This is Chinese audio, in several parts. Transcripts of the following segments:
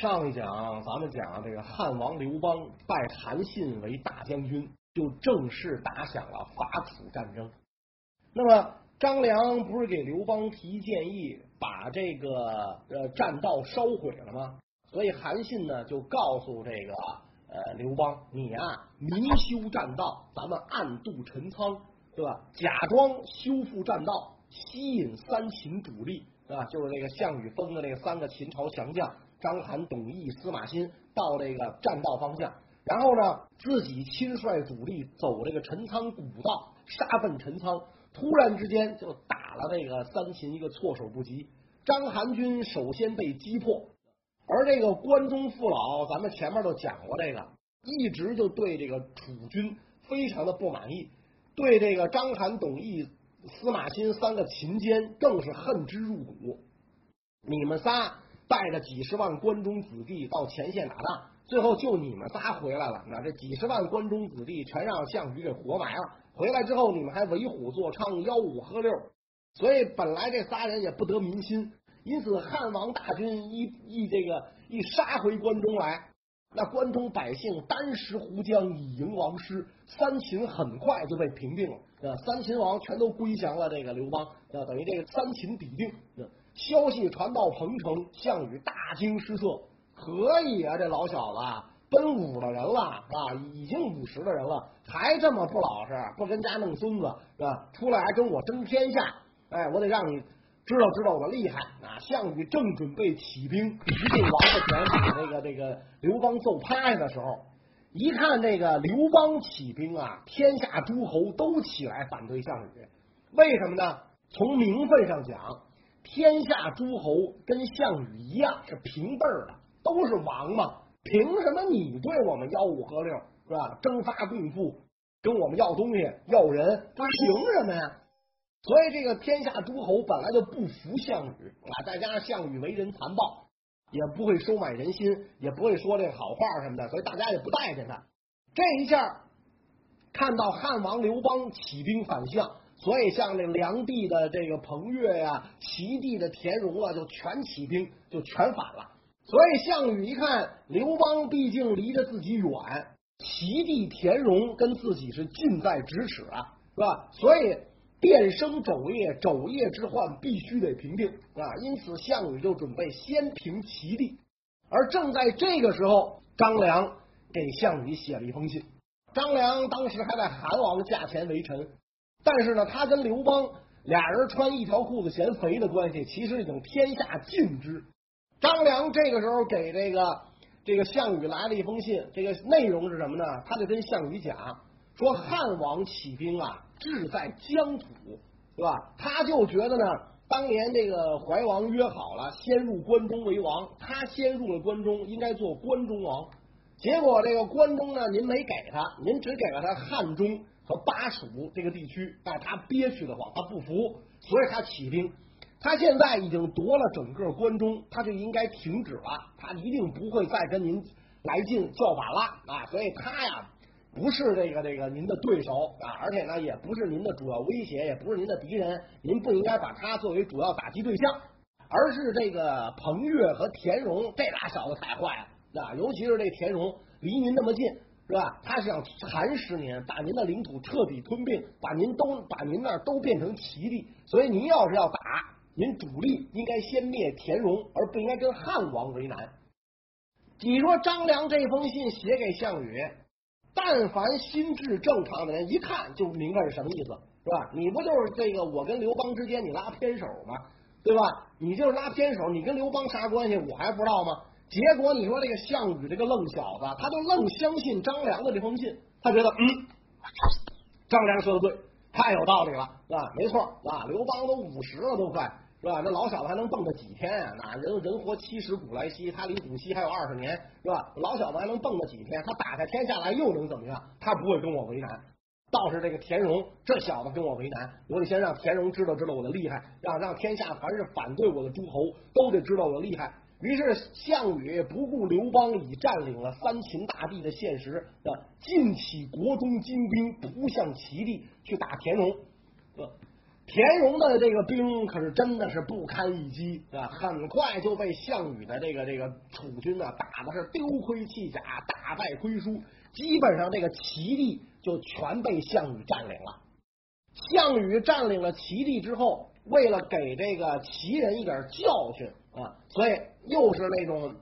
上一讲咱们讲这个汉王刘邦拜韩信为大将军，就正式打响了伐楚战争。那么张良不是给刘邦提建议，把这个呃栈道烧毁了吗？所以韩信呢就告诉这个呃刘邦，你啊明修栈道，咱们暗度陈仓，对吧？假装修复栈道，吸引三秦主力，对吧？就是这个项羽封的那三个秦朝降将。章邯、董翳、司马欣到这个栈道方向，然后呢，自己亲率主力走这个陈仓古道，杀奔陈仓。突然之间就打了这个三秦一个措手不及，章邯军首先被击破，而这个关中父老，咱们前面都讲过这个，一直就对这个楚军非常的不满意，对这个章邯、董翳、司马欣三个秦奸更是恨之入骨。你们仨。带着几十万关中子弟到前线打仗，最后就你们仨回来了。那这几十万关中子弟全让项羽给活埋了。回来之后，你们还为虎作伥，吆五喝六，所以本来这仨人也不得民心。因此，汉王大军一一这个一杀回关中来，那关中百姓单食胡浆以迎王师，三秦很快就被平定了。三秦王全都归降了这个刘邦，等于这个三秦抵定。消息传到彭城，项羽大惊失色。可以啊，这老小子奔五的人了啊，已经五十的人了，还这么不老实，不跟家弄孙子是吧？出来还跟我争天下，哎，我得让你知道知道我的厉害啊！项羽正准备起兵一进王八拳，把这个这个刘邦揍趴下的时候，一看这个刘邦起兵啊，天下诸侯都起来反对项羽，为什么呢？从名分上讲。天下诸侯跟项羽一样是平辈儿的，都是王嘛，凭什么你对我们吆五喝六是吧？征发贡赋，跟我们要东西要人，凭什么呀？所以这个天下诸侯本来就不服项羽啊，再加上项羽为人残暴，也不会收买人心，也不会说这好话什么的，所以大家也不待见他。这一下看到汉王刘邦起兵反向。所以，像这梁地的这个彭越呀，齐地的田荣啊，就全起兵，就全反了。所以，项羽一看刘邦毕竟离着自己远，齐地田荣跟自己是近在咫尺啊，是吧？所以，变生肘腋，肘腋之患必须得平定啊。因此，项羽就准备先平齐地。而正在这个时候，张良给项羽写了一封信。张良当时还在韩王驾前为臣。但是呢，他跟刘邦俩人穿一条裤子嫌肥的关系，其实已经天下尽知。张良这个时候给这个这个项羽来了一封信，这个内容是什么呢？他就跟项羽讲说，汉王起兵啊，志在疆土，对吧？他就觉得呢，当年这个怀王约好了，先入关中为王，他先入了关中，应该做关中王。结果这个关中呢，您没给他，您只给了他汉中。和巴蜀这个地区，但他憋屈的慌，他不服，所以他起兵。他现在已经夺了整个关中，他就应该停止了，他一定不会再跟您来劲叫板了啊！所以他呀，不是这个这个您的对手啊，而且呢，也不是您的主要威胁，也不是您的敌人，您不应该把他作为主要打击对象，而是这个彭越和田荣这俩小子太坏了啊！尤其是这田荣离您那么近。是吧？他想蚕食您，把您的领土彻底吞并，把您都把您那儿都变成齐地。所以您要是要打，您主力应该先灭田荣，而不应该跟汉王为难。你说张良这封信写给项羽，但凡心智正常的人一看就明白是什么意思，是吧？你不就是这个我跟刘邦之间你拉偏手吗？对吧？你就是拉偏手，你跟刘邦啥关系？我还不知道吗？结果你说这个项羽这个愣小子，他就愣相信张良的这封信，他觉得嗯，张良说的对，太有道理了，是吧？没错啊，刘邦都五十了，都快是吧？那老小子还能蹦跶几天啊？那人人活七十古来稀，他离古稀还有二十年，是吧？老小子还能蹦跶几天？他打开天下来又能怎么样？他不会跟我为难。倒是这个田荣，这小子跟我为难，我得先让田荣知道知道我的厉害，让让天下凡是反对我的诸侯都得知道我的厉害。于是项羽不顾刘邦已占领了三秦大地的现实，啊，尽起国中精兵扑向齐地去打田荣。田荣的这个兵可是真的是不堪一击啊！很快就被项羽的这个这个楚军呢打的是丢盔弃甲，大败亏输，基本上这个齐地就全被项羽占领了。项羽占领了齐地之后，为了给这个齐人一点教训啊，所以又是那种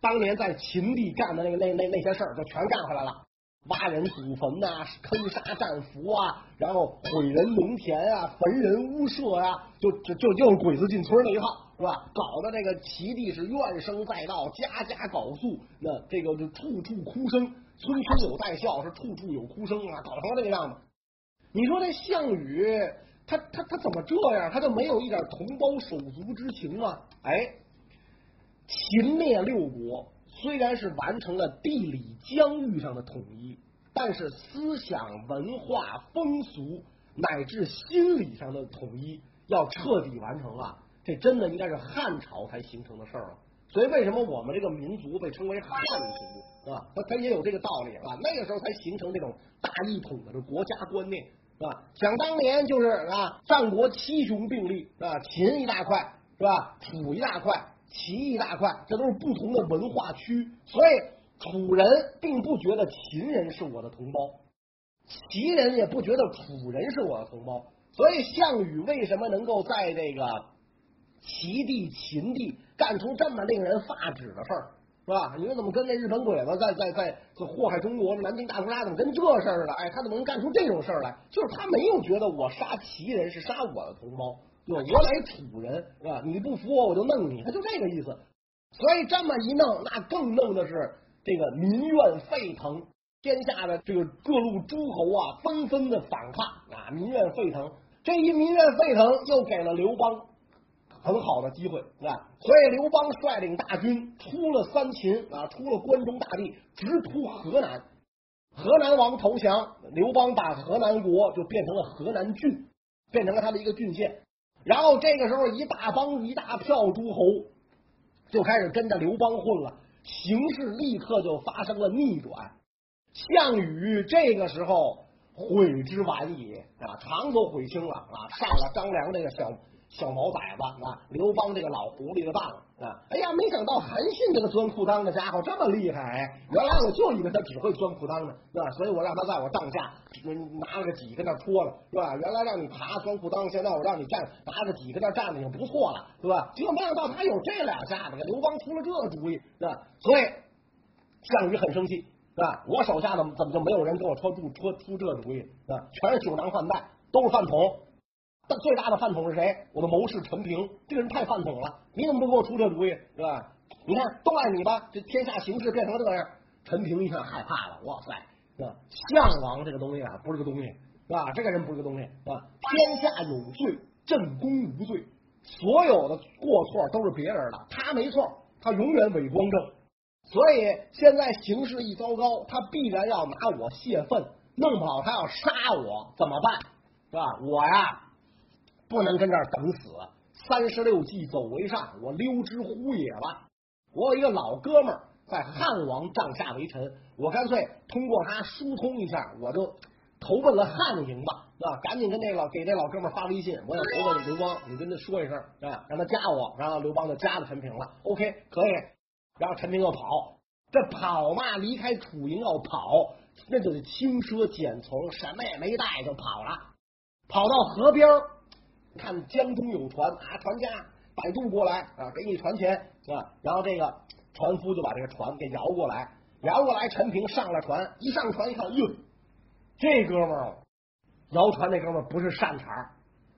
当年在秦地干的那个那那那些事儿，就全干回来了。挖人祖坟呐，坑杀战俘啊，然后毁人农田啊，焚人屋舍啊，就就就又是鬼子进村那一套，是吧？搞得这个齐地是怨声载道，家家搞诉，那这个就处处哭声，村村有带笑，是处处有哭声啊，搞成这个样子。你说这项羽，他他他怎么这样？他就没有一点同胞手足之情吗？哎，秦灭六国。虽然是完成了地理疆域上的统一，但是思想文化风俗乃至心理上的统一要彻底完成啊！这真的应该是汉朝才形成的事儿了。所以为什么我们这个民族被称为汉族啊？它它也有这个道理啊。那个时候才形成这种大一统的这国家观念啊？想当年就是啊，战国七雄并立啊，秦一大块是吧？楚一大块。齐一大块，这都是不同的文化区，所以楚人并不觉得秦人是我的同胞，齐人也不觉得楚人是我的同胞，所以项羽为什么能够在这个齐地、秦地干出这么令人发指的事儿，是吧？你说怎么跟那日本鬼子在在在就祸害中国？南京大屠杀怎么跟这事儿似的？哎，他怎么能干出这种事儿来？就是他没有觉得我杀齐人是杀我的同胞对。我乃楚人是吧？你不服我，我就弄你，他就这个意思。所以这么一弄，那更弄的是这个民怨沸腾，天下的这个各路诸侯啊，纷纷的反抗啊，民怨沸腾。这一民怨沸腾，又给了刘邦很好的机会啊。所以刘邦率领大军出了三秦啊，出了关中大地，直扑河南。河南王投降，刘邦把河南国就变成了河南郡，变成了他的一个郡县。然后这个时候，一大帮一大票诸侯就开始跟着刘邦混了，形势立刻就发生了逆转。项羽这个时候悔之晚矣啊，肠都悔青了啊，上了张良这个小。小毛崽子啊，刘邦这个老狐狸的当啊！哎呀，没想到韩信这个钻裤裆的家伙这么厉害！原来我就以为他只会钻裤裆呢，对吧？所以我让他在我帐下拿了个戟跟那戳了，是吧？原来让你爬钻裤裆，现在我让你站拿个戟跟那站着，已经不错了，是吧？结果没想到他有这两下子，给刘邦出了这个主意，对吧？所以项羽很生气，是吧？我手下怎么怎么就没有人给我出出出出这主意？啊？全是酒囊饭袋，都是饭桶。最大的饭桶是谁？我的谋士陈平，这个人太饭桶了。你怎么不给我出这主意，是吧？你看，都赖你吧！这天下形势变成这样，陈平一看害怕了。哇塞，是吧？项王这个东西啊，不是个东西，是吧？这个人不是个东西，是吧？天下有罪，朕公无罪，所有的过错都是别人的，他没错，他永远伪光正。所以现在形势一糟糕，他必然要拿我泄愤，弄不好他要杀我，怎么办？是吧？我呀。不能跟这儿等死，三十六计走为上，我溜之乎也吧。我有一个老哥们儿在汉王帐下为臣，我干脆通过他疏通一下，我就投奔了汉营吧，是吧？赶紧跟那老给这老哥们儿发微信，我想投奔刘邦，你跟他说一声，啊，让他加我，然后刘邦就加了陈平了。OK，可以。然后陈平又跑，这跑嘛，离开楚营要跑，那就得轻车简从，什么也没带就跑了，跑到河边儿看江中有船啊，船家摆渡过来啊，给你船钱啊，然后这个船夫就把这个船给摇过来，摇过来，陈平上了船，一上船一看，哟，这哥们儿摇船那哥们儿不是善茬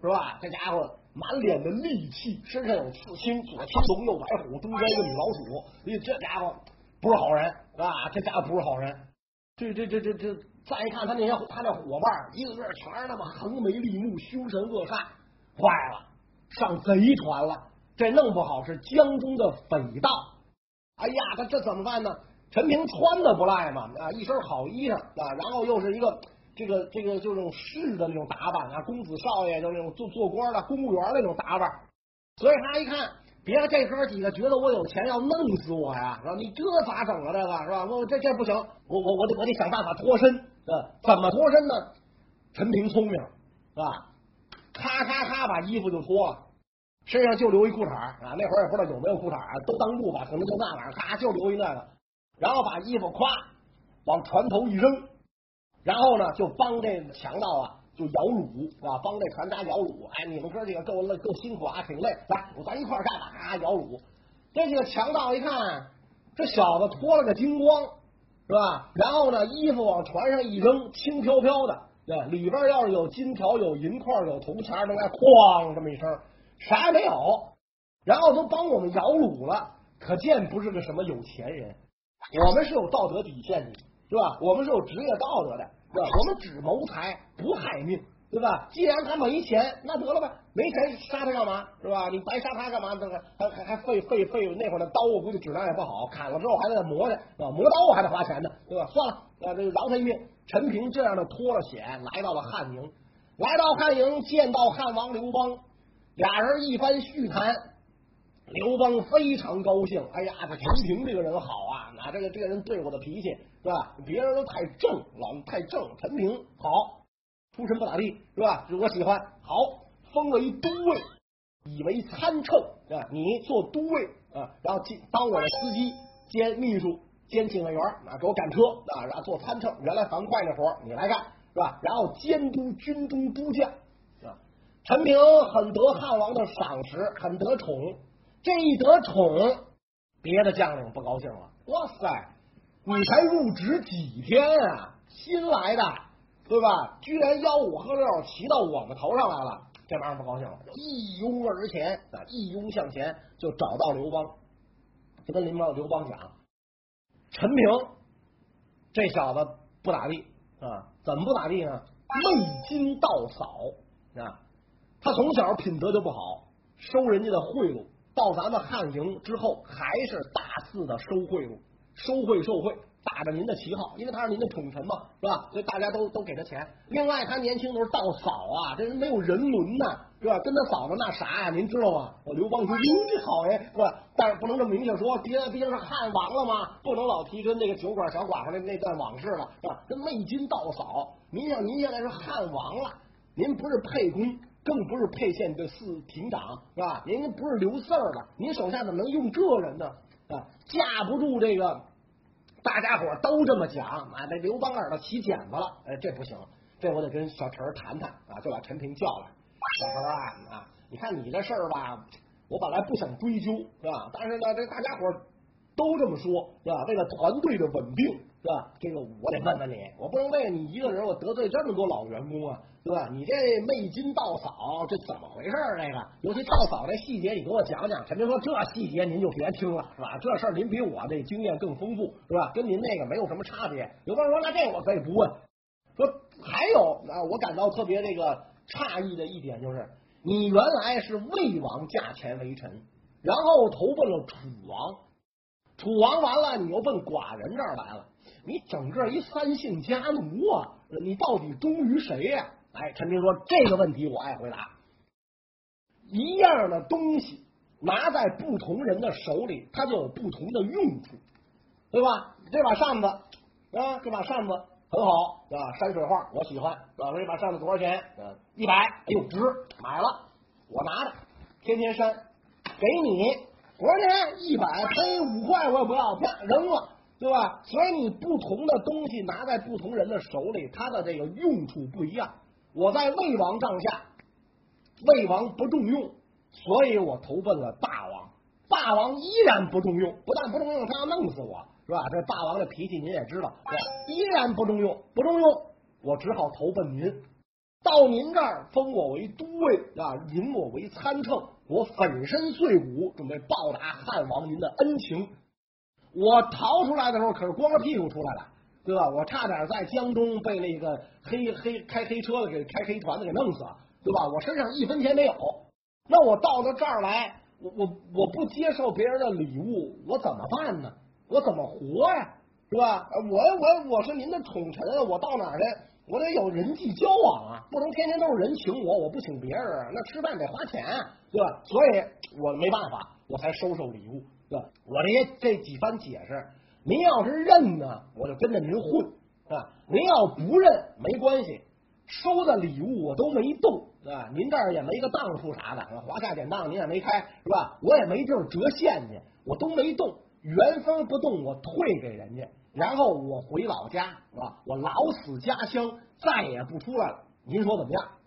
是吧？这家伙满脸的戾气，身上有刺青，左青龙右白虎，中间一个米老鼠，咦，这家伙不是好人啊！这家伙不是好人，这这这这这，再一看他那些他那伙伴，一个个全是那么横眉立目，凶神恶煞。坏了，上贼船了，这弄不好是江中的匪盗。哎呀，他这怎么办呢？陈平穿的不赖嘛，啊，一身好衣裳啊，然后又是一个这个这个就那种士的那种打扮啊，公子少爷就那种做做官的公务员那种打扮。所以他一看，别这哥几个觉得我有钱要弄死我呀，是吧？你这咋整啊？这个是吧？我这这不行，我我我得我得想办法脱身！怎么脱身呢？陈平聪明，是吧？咔咔咔把衣服就脱了，身上就留一裤衩啊。那会儿也不知道有没有裤衩啊，都当布吧，可能就那玩意儿，咔就留一那个。然后把衣服咵往船头一扔，然后呢就帮这强盗啊就摇橹啊，帮这船家摇橹。哎，你们哥几个够累够辛苦啊，挺累，来，咱一块干吧，啊，摇橹。这几个强盗一看，这小子脱了个精光，是吧？然后呢，衣服往船上一扔，轻飘飘的。对，里边要是有金条、有银块、有铜钱，能来哐这么一声，啥也没有。然后都帮我们摇橹了，可见不是个什么有钱人。我们是有道德底线的，是吧？我们是有职业道德的，对吧？我们只谋财不害命。对吧？既然他没钱，那得了呗，没钱杀他干嘛？是吧？你白杀他干嘛？这个还还还费费费那会儿的刀，我估计质量也不好，砍了之后还得磨去，是吧？磨刀还得花钱呢，对吧？算了，啊，这饶他一命。陈平这样的脱了险，来到了汉营，来到汉营，见到汉王刘邦，俩人一番叙谈，刘邦非常高兴。哎呀，这陈平这个人好啊，那这个这个人对我的脾气，是吧？别人都太正，老太正，陈平好。出身不咋地是吧？我喜欢，好封为都尉，以为参乘啊，你做都尉啊，然后当我的司机兼秘书兼警卫员啊，给我赶车啊，然后做参乘。原来樊哙那活你来干是吧？然后监督军中诸将啊。陈平很得汉王的赏识，很得宠。这一得宠，别的将领不高兴了。哇塞，你才入职几天啊，新来的。对吧？居然吆五喝六骑到我们头上来了，这玩意儿不高兴了，一拥而前啊，一拥向前就找到刘邦，就跟林邦刘邦讲，陈平这小子不咋地啊，怎么不咋地呢？昧金盗嫂啊，他从小品德就不好，收人家的贿赂，到咱们汉营之后还是大肆的收贿赂，收贿受贿。打着您的旗号，因为他是您的宠臣嘛，是吧？所以大家都都给他钱。另外，他年轻的时候盗嫂啊，这人没有人伦呐，是吧？跟他嫂子那啥呀，您知道吗？我刘邦说：“哟，这好哎，是吧？但是不能这么明确说，毕竟毕竟是汉王了嘛，不能老提跟那个酒馆小寡妇那那段往事了，是吧？跟昧金盗嫂，您想您现在是汉王了，您不是沛公，更不是沛县的四亭长，是吧？您不是刘四儿了，您手下怎么能用这人呢？啊，架不住这个。”大家伙都这么讲啊，这刘邦耳朵起茧子了，哎，这不行，这我得跟小陈谈谈啊，就把陈平叫来。小陈啊，你看你这事儿吧，我本来不想追究，是吧？但是呢，这大家伙都这么说，是吧？为了团队的稳定，是吧？这个我得问问你，我不能为了你一个人，我得罪这么多老员工啊。对吧？你这昧金盗嫂这怎么回事儿？这个尤其盗嫂这细节，你给我讲讲。陈平说：“这细节您就别听了，是吧？这事儿您比我这经验更丰富，是吧？跟您那个没有什么差别。”刘邦说：“那这我可以不问。”说还有啊，我感到特别这个诧异的一点就是，你原来是魏王驾前为臣，然后投奔了楚王，楚王完了，你又奔寡人这儿来了，你整个一三姓家奴啊，你到底忠于谁呀？哎，陈平说这个问题我爱回答。一样的东西拿在不同人的手里，它就有不同的用处，对吧？这把扇子啊，这把扇子很好，啊，山水画我喜欢，老师，这把扇子多少钱？嗯，一百，哎呦，值，买了，我拿着，天天扇，给你多少钱？一百，赔五块我也不要，啪扔了，对吧？所以你不同的东西拿在不同人的手里，它的这个用处不一样。我在魏王帐下，魏王不重用，所以我投奔了霸王。霸王依然不重用，不但不重用，他要弄死我，是吧？这霸王的脾气您也知道，依然不重用，不重用，我只好投奔您。到您这儿封我为都尉啊，引我为参乘，我粉身碎骨，准备报答汉王您的恩情。我逃出来的时候可是光着屁股出来的。对吧？我差点在江中被那个黑黑开黑车的给开黑团的给弄死，对吧？我身上一分钱没有，那我到了这儿来，我我我不接受别人的礼物，我怎么办呢？我怎么活呀？是吧？我我我是您的宠臣，我到哪儿去？我得有人际交往啊，不能天天都是人请我，我不请别人，那吃饭得花钱，对吧？所以我没办法，我才收受礼物，对吧？我这些这几番解释。您要是认呢，我就跟着您混啊；您要不认，没关系，收的礼物我都没动吧？您这儿也没个当铺啥的，华夏典当您也没开，是吧？我也没地儿折现去，我都没动，原封不动我退给人家，然后我回老家，是吧？我老死家乡，再也不出来了。您说怎么样？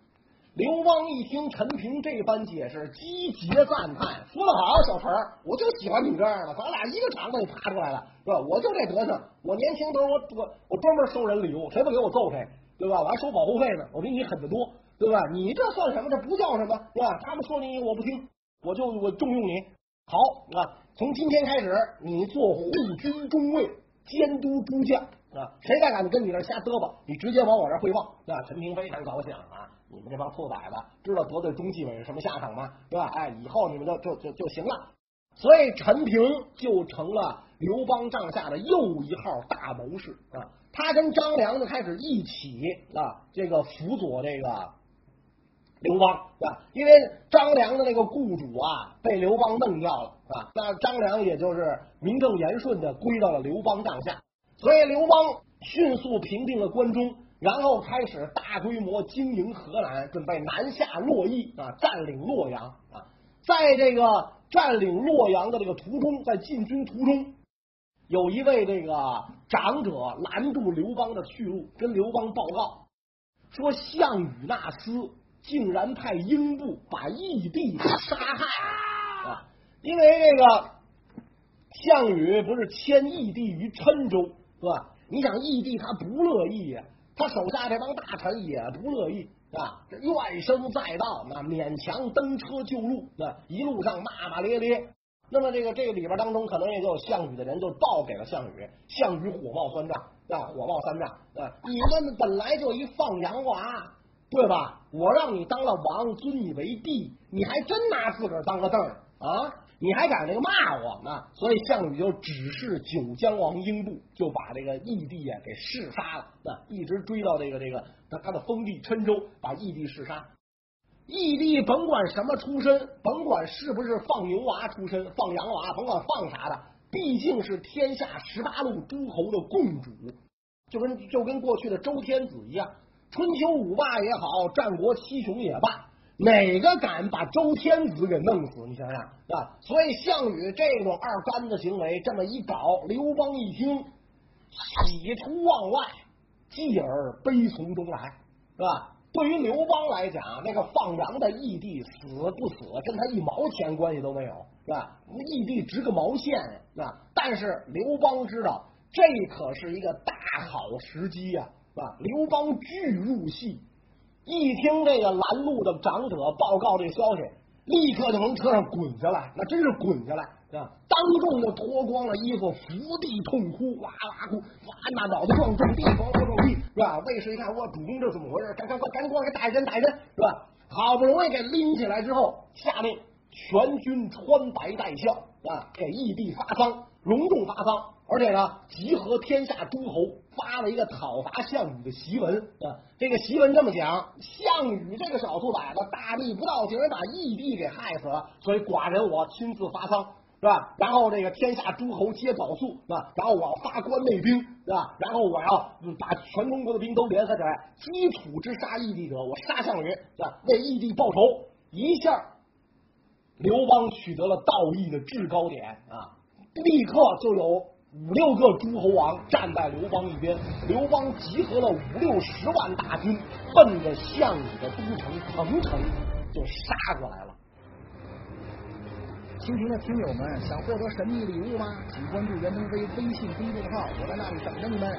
刘邦一听陈平这番解释，积极赞叹，说得好，小陈儿，我就喜欢你这样的，咱俩一个厂子里爬出来的，是吧？我就这德行，我年轻的时候我我我专门收人礼物，谁不给我揍谁，对吧？我还收保护费呢，我比你狠得多，对吧？你这算什么？这不叫什么，是吧？他们说你我不听，我就我重用你。好啊，从今天开始，你做护军中尉，监督诸将啊，谁再敢跟你这瞎嘚吧，你直接往我这汇报。那陈平非常高兴啊。你们这帮兔崽子知道得罪中纪委是什么下场吗？对吧？哎，以后你们就就就就行了。所以陈平就成了刘邦帐下的又一号大谋士啊。他跟张良就开始一起啊，这个辅佐这个刘邦啊。因为张良的那个雇主啊被刘邦弄掉了啊，那张良也就是名正言顺的归到了刘邦帐下。所以刘邦迅速平定了关中。然后开始大规模经营河南，准备南下洛邑啊，占领洛阳啊。在这个占领洛阳的这个途中，在进军途中，有一位这个长者拦住刘邦的去路，跟刘邦报告说：项羽那厮竟然派英布把义帝杀害啊！因为这个项羽不是迁义帝于郴州是吧？你想义帝他不乐意呀。他手下这帮大臣也不乐意啊，这怨声载道，那勉强登车就路，那一路上骂骂咧咧。那么这个这个里边当中，可能也就项羽的人就报给了项羽，项羽火冒三丈啊，火冒三丈啊！你们本来就一放羊娃，对吧？我让你当了王，尊你为帝，你还真拿自个儿当个凳儿啊？你还敢这个骂我呢？所以项羽就指示九江王英布，就把这个义帝啊给弑杀了。那一直追到这个这个他他的封地郴州，把义帝弑杀。义帝甭管什么出身，甭管是不是放牛娃出身、放羊娃，甭管放啥的，毕竟是天下十八路诸侯的共主，就跟就跟过去的周天子一样。春秋五霸也好，战国七雄也罢。哪个敢把周天子给弄死？你想想啊！所以项羽这种二杆子行为这么一搞，刘邦一听，喜出望外，继而悲从中来，是吧？对于刘邦来讲，那个放羊的义帝死不死，跟他一毛钱关系都没有，是吧？义帝值个毛线呀！啊！但是刘邦知道，这可是一个大好时机呀，是吧？刘邦巨入戏。一听这个拦路的长者报告这个消息，立刻就从车上滚下来，那真是滚下来啊！当众就脱光了衣服，伏地痛哭，哇哇哭，哇那脑袋撞撞地，咣咣撞地，是吧？卫士一看，我主公这怎么回事？赶赶快赶紧过来给打一针，打一针，是吧？好不容易给拎起来之后，下令全军穿白戴孝啊，给义帝发丧，隆重发丧。而且呢，集合天下诸侯，发了一个讨伐项羽的檄文啊。这个檄文这么讲：项羽这个小兔崽子，大逆不道，竟然把义帝给害死了。所以寡人我亲自发丧，是吧？然后这个天下诸侯皆保素，是吧？然后我要发关内兵，是吧？然后我要把全中国的兵都联合起来，基础之杀义帝者，我杀项羽，是吧？为义帝报仇。一下，刘邦取得了道义的制高点啊！立刻就有。五六个诸侯王站在刘邦一边，刘邦集合了五六十万大军，奔着项羽的都城彭城就杀过来了。蜻蜓的听友们，想获得神秘礼物吗？请关注袁腾飞微信公众号，我在那里等着你们。